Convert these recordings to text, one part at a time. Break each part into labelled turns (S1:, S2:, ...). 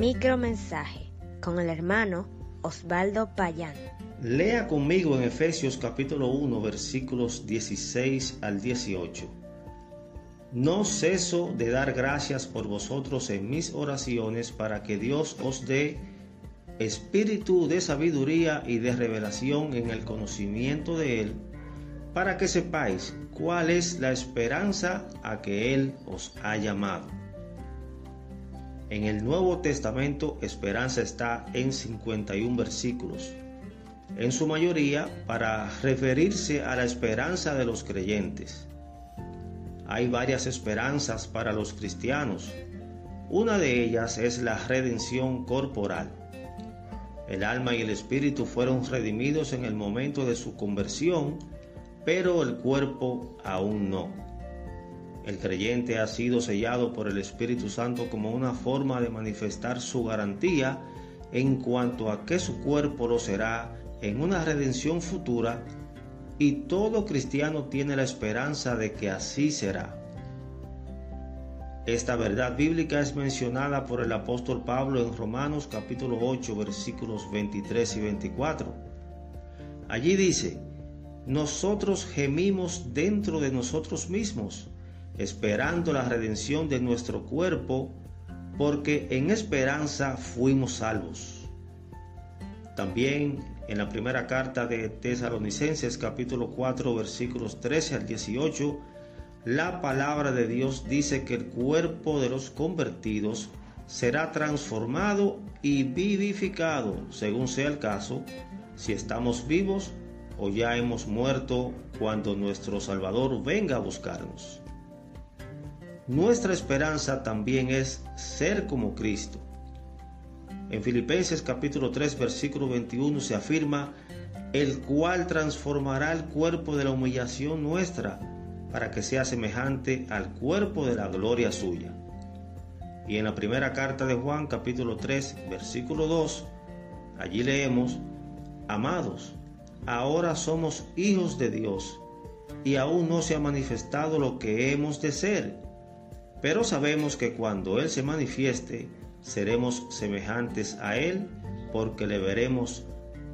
S1: Micromensaje con el hermano Osvaldo Payán.
S2: Lea conmigo en Efesios capítulo 1 versículos 16 al 18. No ceso de dar gracias por vosotros en mis oraciones para que Dios os dé espíritu de sabiduría y de revelación en el conocimiento de Él, para que sepáis cuál es la esperanza a que Él os ha llamado. En el Nuevo Testamento esperanza está en 51 versículos, en su mayoría para referirse a la esperanza de los creyentes. Hay varias esperanzas para los cristianos. Una de ellas es la redención corporal. El alma y el espíritu fueron redimidos en el momento de su conversión, pero el cuerpo aún no. El creyente ha sido sellado por el Espíritu Santo como una forma de manifestar su garantía en cuanto a que su cuerpo lo será en una redención futura y todo cristiano tiene la esperanza de que así será. Esta verdad bíblica es mencionada por el apóstol Pablo en Romanos capítulo 8 versículos 23 y 24. Allí dice, nosotros gemimos dentro de nosotros mismos, esperando la redención de nuestro cuerpo, porque en esperanza fuimos salvos. También en la primera carta de Tesalonicenses capítulo 4 versículos 13 al 18, la palabra de Dios dice que el cuerpo de los convertidos será transformado y vivificado, según sea el caso, si estamos vivos o ya hemos muerto cuando nuestro Salvador venga a buscarnos. Nuestra esperanza también es ser como Cristo en Filipenses capítulo 3 versículo 21 se afirma, el cual transformará el cuerpo de la humillación nuestra para que sea semejante al cuerpo de la gloria suya. Y en la primera carta de Juan capítulo 3 versículo 2, allí leemos, Amados, ahora somos hijos de Dios y aún no se ha manifestado lo que hemos de ser, pero sabemos que cuando Él se manifieste, seremos semejantes a Él porque le veremos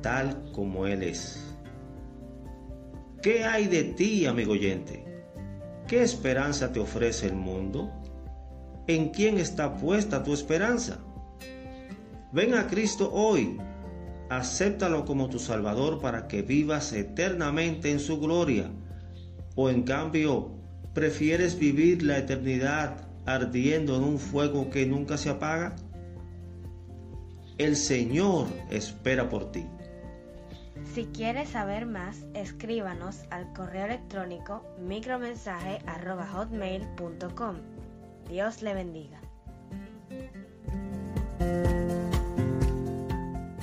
S2: tal como Él es. ¿Qué hay de ti, amigo oyente? ¿Qué esperanza te ofrece el mundo? ¿En quién está puesta tu esperanza? Ven a Cristo hoy, acéptalo como tu Salvador para que vivas eternamente en su gloria. O en cambio, prefieres vivir la eternidad ardiendo en un fuego que nunca se apaga? El Señor espera por ti.
S1: Si quieres saber más, escríbanos al correo electrónico micromensaje.hotmail.com. Dios le bendiga.